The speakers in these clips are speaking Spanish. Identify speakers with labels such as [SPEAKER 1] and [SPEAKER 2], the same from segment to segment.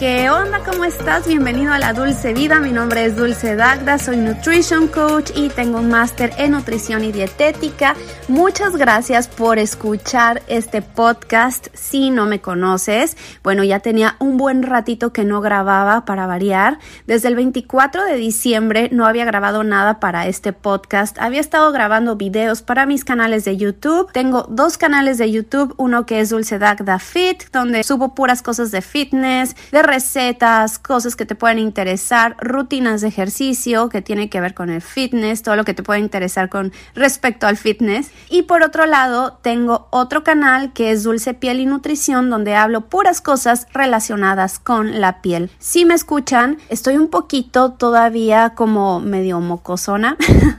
[SPEAKER 1] ¿Qué onda? ¿Cómo estás? Bienvenido a la Dulce Vida. Mi nombre es Dulce Dagda, soy Nutrition Coach y tengo un máster en nutrición y dietética. Muchas gracias por escuchar este podcast. Si no me conoces, bueno, ya tenía un buen ratito que no grababa para variar. Desde el 24 de diciembre no había grabado nada para este podcast. Había estado grabando videos para mis canales de YouTube. Tengo dos canales de YouTube, uno que es Dulce Dagda Fit, donde subo puras cosas de fitness, de recetas, cosas que te pueden interesar, rutinas de ejercicio que tiene que ver con el fitness, todo lo que te puede interesar con respecto al fitness. Y por otro lado, tengo otro canal que es Dulce Piel y Nutrición, donde hablo puras cosas relacionadas con la piel. Si me escuchan, estoy un poquito todavía como medio mocosona.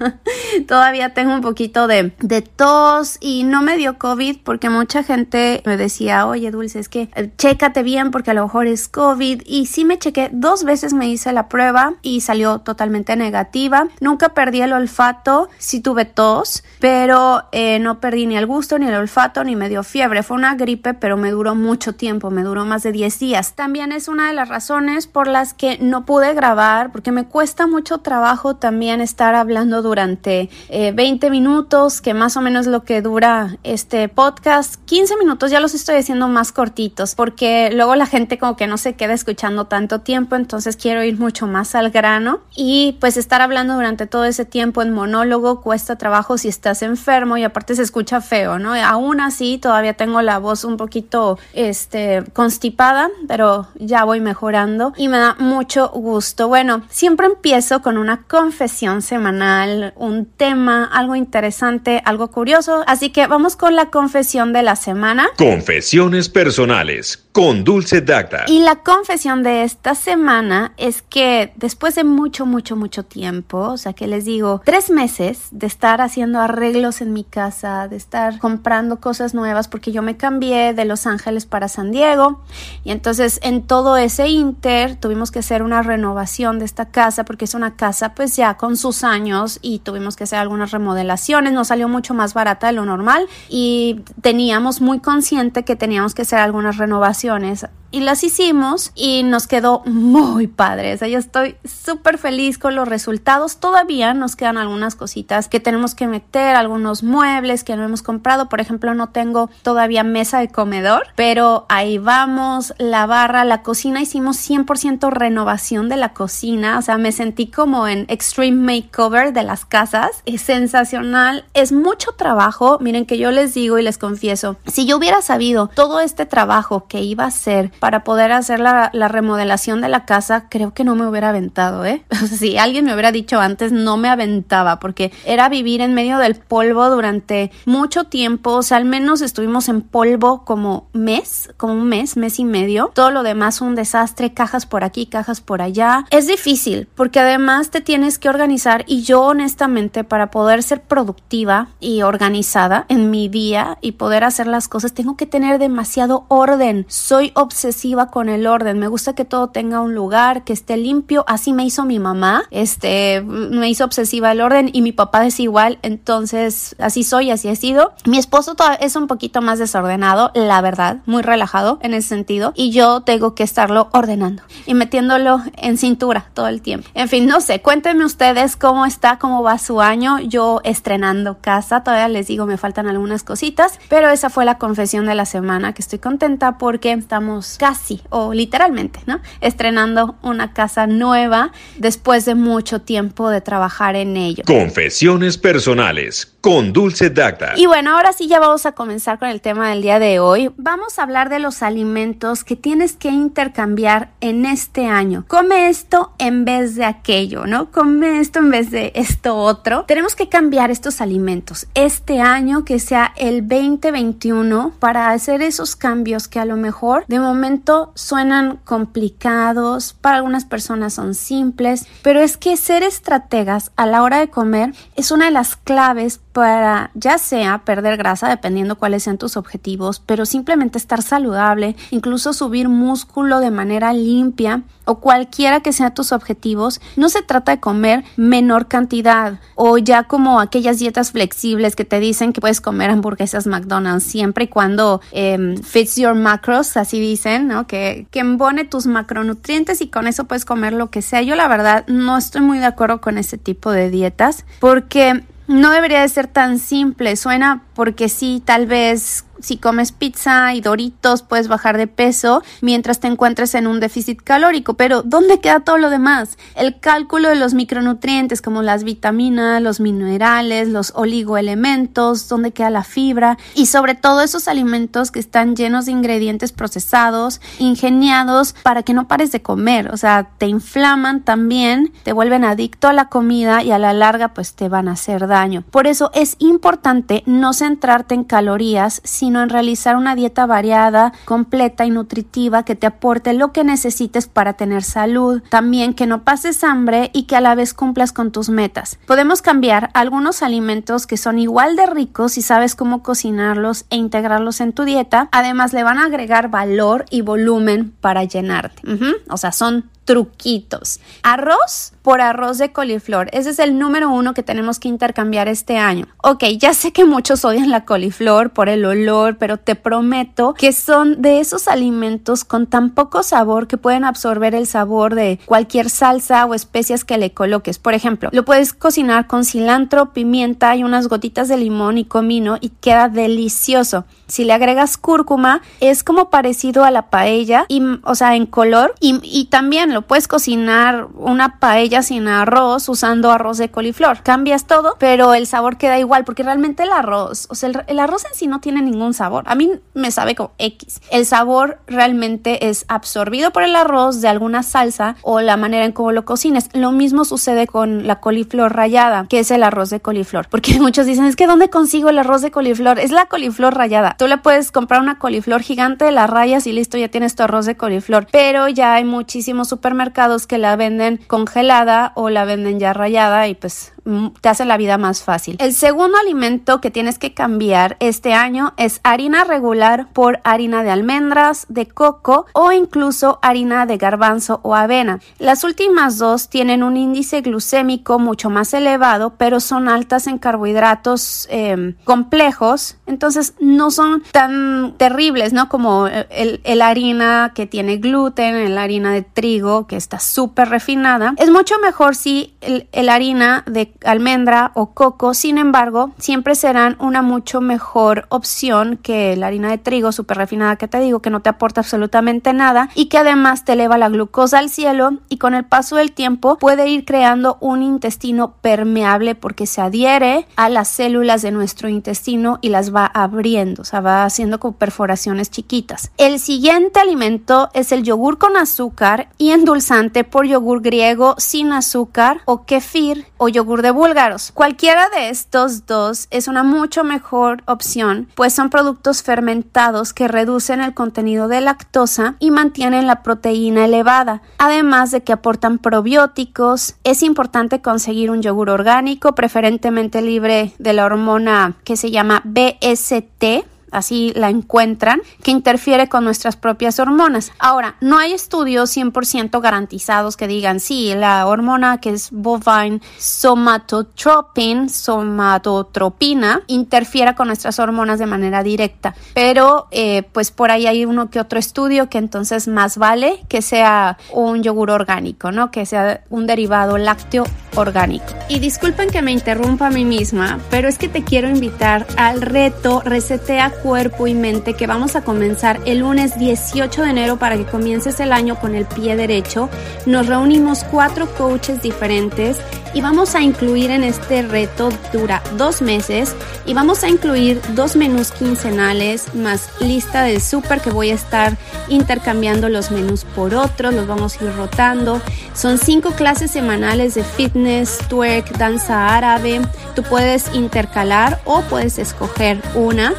[SPEAKER 1] todavía tengo un poquito de, de tos y no me dio COVID porque mucha gente me decía, oye Dulce, es que eh, chécate bien porque a lo mejor es COVID y sí me chequé, dos veces me hice la prueba y salió totalmente negativa. Nunca perdí el olfato, sí tuve tos, pero eh, no perdí ni el gusto, ni el olfato, ni me dio fiebre. Fue una gripe, pero me duró mucho tiempo, me duró más de 10 días. También es una de las razones por las que no pude grabar, porque me cuesta mucho trabajo también estar hablando durante 20 eh, minutos, que más o menos lo que dura este podcast. 15 minutos ya los estoy haciendo más cortitos, porque luego la gente como que no se queda escuchando tanto tiempo, entonces quiero ir mucho más al grano y pues estar hablando durante todo ese tiempo en monólogo cuesta trabajo si estás enfermo y aparte se escucha feo, ¿no? Aún así todavía tengo la voz un poquito este constipada, pero ya voy mejorando y me da mucho gusto. Bueno, siempre empiezo con una confesión semanal, un tema, algo interesante, algo curioso, así que vamos con la confesión de la semana.
[SPEAKER 2] Confesiones personales con Dulce Dacta.
[SPEAKER 1] Y la confesión de esta semana es que después de mucho, mucho, mucho tiempo, o sea que les digo, tres meses de estar haciendo arreglos en mi casa, de estar comprando cosas nuevas, porque yo me cambié de Los Ángeles para San Diego y entonces en todo ese inter tuvimos que hacer una renovación de esta casa porque es una casa pues ya con sus años y tuvimos que hacer algunas remodelaciones, nos salió mucho más barata de lo normal y teníamos muy consciente que teníamos que hacer algunas renovaciones ocasiones y las hicimos y nos quedó muy padre. O sea, yo estoy súper feliz con los resultados. Todavía nos quedan algunas cositas que tenemos que meter, algunos muebles que no hemos comprado. Por ejemplo, no tengo todavía mesa de comedor, pero ahí vamos. La barra, la cocina, hicimos 100% renovación de la cocina. O sea, me sentí como en Extreme Makeover de las casas. Es sensacional. Es mucho trabajo. Miren que yo les digo y les confieso, si yo hubiera sabido todo este trabajo que iba a hacer para poder hacer la, remodelación de la casa, creo que no me hubiera aventado, ¿eh? si alguien me hubiera dicho antes, no me aventaba, porque era vivir en medio del polvo durante mucho tiempo, o sea, al menos estuvimos en polvo como mes, como un mes, mes y medio. Todo lo demás un desastre, cajas por aquí, cajas por allá. Es difícil, porque además te tienes que organizar y yo honestamente para poder ser productiva y organizada en mi día y poder hacer las cosas, tengo que tener demasiado orden. Soy obsesionada con el orden, me gusta que todo tenga un lugar, que esté limpio, así me hizo mi mamá, este, me hizo obsesiva el orden y mi papá es igual, entonces así soy, así he sido. Mi esposo es un poquito más desordenado, la verdad, muy relajado en ese sentido. Y yo tengo que estarlo ordenando y metiéndolo en cintura todo el tiempo. En fin, no sé, cuéntenme ustedes cómo está, cómo va su año, yo estrenando casa, todavía les digo, me faltan algunas cositas, pero esa fue la confesión de la semana que estoy contenta porque estamos casi o literalmente, ¿no? Estrenando una casa nueva después de mucho tiempo de trabajar en ello.
[SPEAKER 2] Confesiones personales con Dulce Dacta.
[SPEAKER 1] Y bueno, ahora sí ya vamos a comenzar con el tema del día de hoy. Vamos a hablar de los alimentos que tienes que intercambiar en este año. Come esto en vez de aquello, ¿no? Come esto en vez de esto otro. Tenemos que cambiar estos alimentos este año que sea el 2021 para hacer esos cambios que a lo mejor de momento suenan complicados, para algunas personas son simples, pero es que ser estrategas a la hora de comer es una de las claves para ya sea perder grasa, dependiendo cuáles sean tus objetivos, pero simplemente estar saludable, incluso subir músculo de manera limpia o cualquiera que sean tus objetivos, no se trata de comer menor cantidad o ya como aquellas dietas flexibles que te dicen que puedes comer hamburguesas McDonald's siempre y cuando em, fits your macros, así dicen, ¿no? Que, que embone tus macronutrientes y con eso puedes comer lo que sea. Yo la verdad no estoy muy de acuerdo con ese tipo de dietas porque no debería de ser tan simple. Suena porque sí, tal vez si comes pizza y doritos puedes bajar de peso mientras te encuentres en un déficit calórico, pero ¿dónde queda todo lo demás? El cálculo de los micronutrientes como las vitaminas, los minerales, los oligoelementos, dónde queda la fibra y sobre todo esos alimentos que están llenos de ingredientes procesados, ingeniados para que no pares de comer, o sea, te inflaman también, te vuelven adicto a la comida y a la larga pues te van a hacer daño. Por eso es importante no centrarte en calorías, sino sino en realizar una dieta variada, completa y nutritiva que te aporte lo que necesites para tener salud, también que no pases hambre y que a la vez cumplas con tus metas. Podemos cambiar algunos alimentos que son igual de ricos si sabes cómo cocinarlos e integrarlos en tu dieta. Además le van a agregar valor y volumen para llenarte. O sea, son truquitos. Arroz por arroz de coliflor. Ese es el número uno que tenemos que intercambiar este año. Ok, ya sé que muchos odian la coliflor por el olor, pero te prometo que son de esos alimentos con tan poco sabor que pueden absorber el sabor de cualquier salsa o especias que le coloques. Por ejemplo, lo puedes cocinar con cilantro, pimienta y unas gotitas de limón y comino y queda delicioso. Si le agregas cúrcuma, es como parecido a la paella, y, o sea, en color. Y, y también lo puedes cocinar una paella sin arroz usando arroz de coliflor. Cambias todo, pero el sabor queda igual, porque realmente el arroz, o sea, el, arroz en sí no tiene ningún sabor. A mí me sabe como X. El sabor realmente es absorbido por el arroz de alguna salsa o la manera en cómo lo cocines. Lo mismo sucede con la coliflor rallada, que es el arroz de coliflor. Porque muchos dicen, es que ¿dónde consigo el arroz de coliflor? Es la coliflor rallada Tú le puedes comprar una coliflor gigante, la rayas y listo, ya tienes tu arroz de coliflor. Pero ya hay muchísimos supermercados que la venden congelada o la venden ya rayada y pues te hace la vida más fácil. El segundo alimento que tienes que cambiar este año es harina regular por harina de almendras, de coco o incluso harina de garbanzo o avena. Las últimas dos tienen un índice glucémico mucho más elevado, pero son altas en carbohidratos em, complejos, entonces no son tan terribles, ¿no? Como el, harina que tiene gluten, el harina de trigo que está súper refinada. Es mucho mejor si el harina de almendra o coco, sin embargo, siempre serán una mucho mejor opción que la harina de trigo super refinada que te digo, que no te aporta absolutamente nada y que además te eleva la glucosa al cielo y con el paso del tiempo puede ir creando un intestino permeable porque se adhiere a las células de nuestro intestino y las va abriendo, o sea, va haciendo como perforaciones chiquitas. El siguiente alimento es el yogur con azúcar y endulzante por yogur griego sin azúcar o kefir o yogur de búlgaros. Cualquiera de estos dos es una mucho mejor opción, pues son productos fermentados que reducen el contenido de lactosa y mantienen la proteína elevada, además de que aportan probióticos. Es importante conseguir un yogur orgánico, preferentemente libre de la hormona que se llama BST así la encuentran, que interfiere con nuestras propias hormonas. Ahora, no hay estudios 100% garantizados que digan, sí, la hormona que es bovine somatotropin, somatotropina, interfiere con nuestras hormonas de manera directa, pero eh, pues por ahí hay uno que otro estudio que entonces más vale que sea un yogur orgánico, ¿no? Que sea un derivado lácteo orgánico. Y disculpen que me interrumpa a mí misma, pero es que te quiero invitar al reto Resetea Cuerpo y Mente que vamos a comenzar el lunes 18 de enero para que comiences el año con el pie derecho. Nos reunimos cuatro coaches diferentes y vamos a incluir en este reto, dura dos meses, y vamos a incluir dos menús quincenales más lista de súper que voy a estar intercambiando los menús por otros, los vamos a ir rotando. Son cinco clases semanales de fitness, twerk, danza árabe. Tú puedes intercalar o puedes escoger una.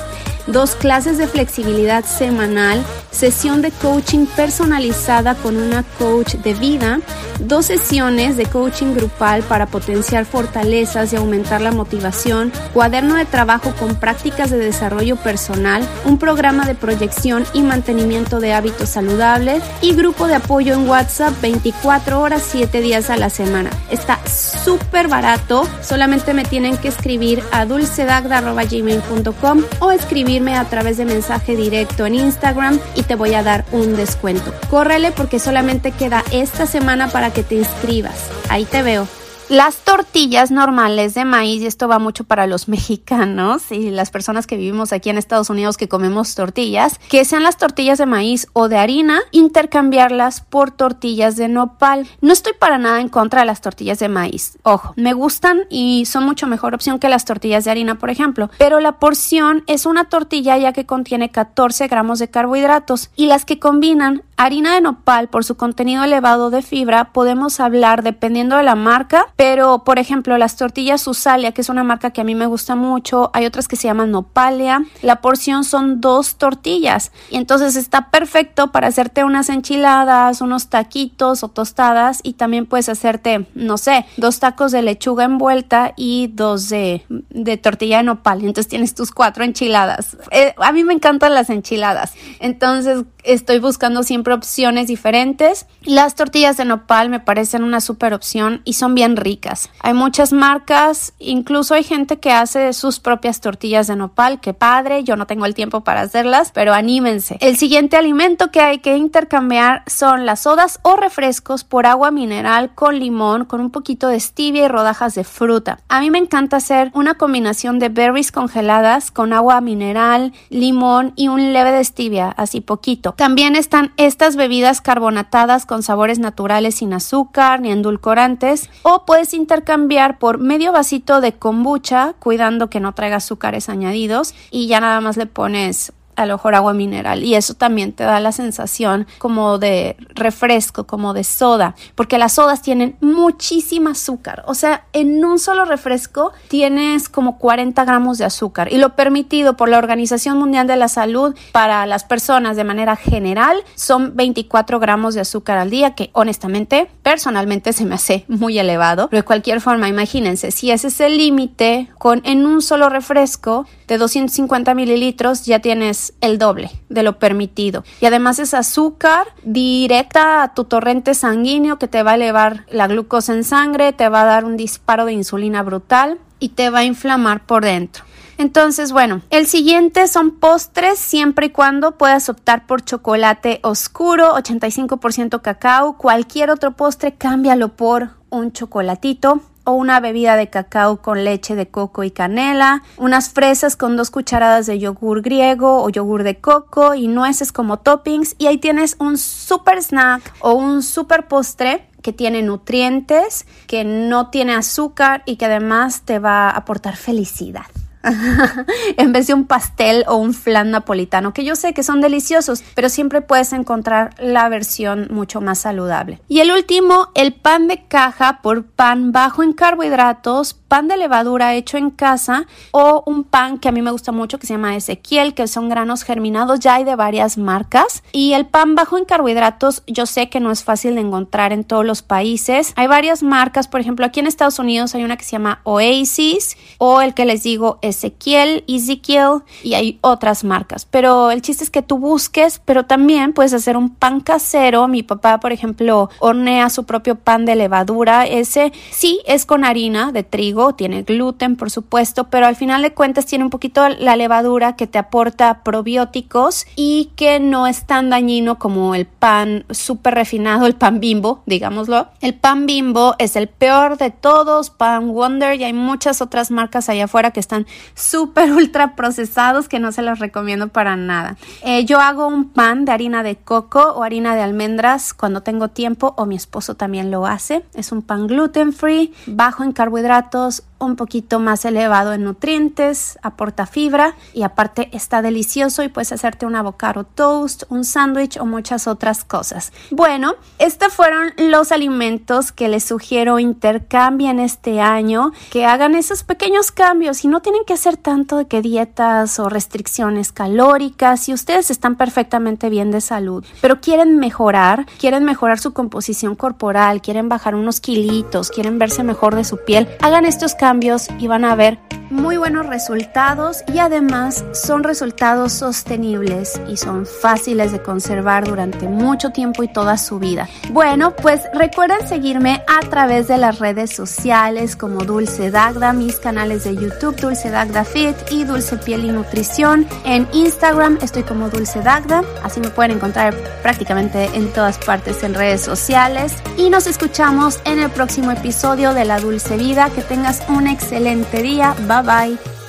[SPEAKER 1] Dos clases de flexibilidad semanal, sesión de coaching personalizada con una coach de vida, dos sesiones de coaching grupal para potenciar fortalezas y aumentar la motivación, cuaderno de trabajo con prácticas de desarrollo personal, un programa de proyección y mantenimiento de hábitos saludables y grupo de apoyo en WhatsApp 24 horas 7 días a la semana. Está súper barato, solamente me tienen que escribir a dulcedagda.gmail.com o a través de mensaje directo en Instagram y te voy a dar un descuento. Córrele porque solamente queda esta semana para que te inscribas. Ahí te veo. Las tortillas normales de maíz, y esto va mucho para los mexicanos y las personas que vivimos aquí en Estados Unidos que comemos tortillas, que sean las tortillas de maíz o de harina, intercambiarlas por tortillas de nopal. No estoy para nada en contra de las tortillas de maíz. Ojo, me gustan y son mucho mejor opción que las tortillas de harina, por ejemplo, pero la porción es una tortilla ya que contiene 14 gramos de carbohidratos y las que combinan harina de nopal por su contenido elevado de fibra podemos hablar dependiendo de la marca pero, por ejemplo, las tortillas Usalia, que es una marca que a mí me gusta mucho, hay otras que se llaman Nopalia. La porción son dos tortillas. Y entonces está perfecto para hacerte unas enchiladas, unos taquitos o tostadas. Y también puedes hacerte, no sé, dos tacos de lechuga envuelta y dos de, de tortilla de nopal. Entonces tienes tus cuatro enchiladas. Eh, a mí me encantan las enchiladas. Entonces estoy buscando siempre opciones diferentes. Las tortillas de nopal me parecen una super opción y son bien ricas hay muchas marcas, incluso hay gente que hace sus propias tortillas de nopal, que padre, yo no tengo el tiempo para hacerlas, pero anímense. El siguiente alimento que hay que intercambiar son las sodas o refrescos por agua mineral con limón, con un poquito de stevia y rodajas de fruta. A mí me encanta hacer una combinación de berries congeladas con agua mineral, limón y un leve de stevia, así poquito. También están estas bebidas carbonatadas con sabores naturales sin azúcar ni endulcorantes o puedes intercambiar por medio vasito de kombucha, cuidando que no traiga azúcares añadidos y ya nada más le pones a lo mejor agua mineral y eso también te da la sensación como de refresco, como de soda, porque las sodas tienen muchísima azúcar, o sea, en un solo refresco tienes como 40 gramos de azúcar y lo permitido por la Organización Mundial de la Salud para las personas de manera general son 24 gramos de azúcar al día, que honestamente, personalmente se me hace muy elevado, pero de cualquier forma, imagínense, si ese es el límite, con en un solo refresco de 250 mililitros ya tienes el doble de lo permitido. Y además es azúcar directa a tu torrente sanguíneo que te va a elevar la glucosa en sangre, te va a dar un disparo de insulina brutal y te va a inflamar por dentro. Entonces, bueno, el siguiente son postres siempre y cuando puedas optar por chocolate oscuro, 85% cacao, cualquier otro postre cámbialo por un chocolatito o una bebida de cacao con leche de coco y canela, unas fresas con dos cucharadas de yogur griego o yogur de coco y nueces como toppings y ahí tienes un super snack o un super postre que tiene nutrientes, que no tiene azúcar y que además te va a aportar felicidad. en vez de un pastel o un flan napolitano, que yo sé que son deliciosos, pero siempre puedes encontrar la versión mucho más saludable. Y el último, el pan de caja por pan bajo en carbohidratos, pan de levadura hecho en casa o un pan que a mí me gusta mucho que se llama Ezequiel, que son granos germinados, ya hay de varias marcas. Y el pan bajo en carbohidratos yo sé que no es fácil de encontrar en todos los países. Hay varias marcas, por ejemplo, aquí en Estados Unidos hay una que se llama Oasis o el que les digo Ezequiel, Ezequiel y hay otras marcas. Pero el chiste es que tú busques, pero también puedes hacer un pan casero. Mi papá, por ejemplo, hornea su propio pan de levadura. Ese sí es con harina de trigo tiene gluten, por supuesto, pero al final de cuentas tiene un poquito la levadura que te aporta probióticos y que no es tan dañino como el pan súper refinado, el pan bimbo, digámoslo. El pan bimbo es el peor de todos, pan Wonder y hay muchas otras marcas allá afuera que están súper ultra procesados que no se los recomiendo para nada. Eh, yo hago un pan de harina de coco o harina de almendras cuando tengo tiempo o mi esposo también lo hace. Es un pan gluten free, bajo en carbohidratos un poquito más elevado en nutrientes, aporta fibra y aparte está delicioso y puedes hacerte un avocado toast, un sándwich o muchas otras cosas. Bueno, estos fueron los alimentos que les sugiero intercambien este año, que hagan esos pequeños cambios y no tienen que hacer tanto de que dietas o restricciones calóricas y ustedes están perfectamente bien de salud, pero quieren mejorar, quieren mejorar su composición corporal, quieren bajar unos kilitos, quieren verse mejor de su piel, hagan estos cambios y van a ver muy buenos resultados y además son resultados sostenibles y son fáciles de conservar durante mucho tiempo y toda su vida. Bueno, pues recuerden seguirme a través de las redes sociales como Dulce Dagda, mis canales de YouTube Dulce Dagda Fit y Dulce Piel y Nutrición. En Instagram estoy como Dulce Dagda, así me pueden encontrar prácticamente en todas partes en redes sociales. Y nos escuchamos en el próximo episodio de La Dulce Vida. Que tengas un excelente día. Bye bye.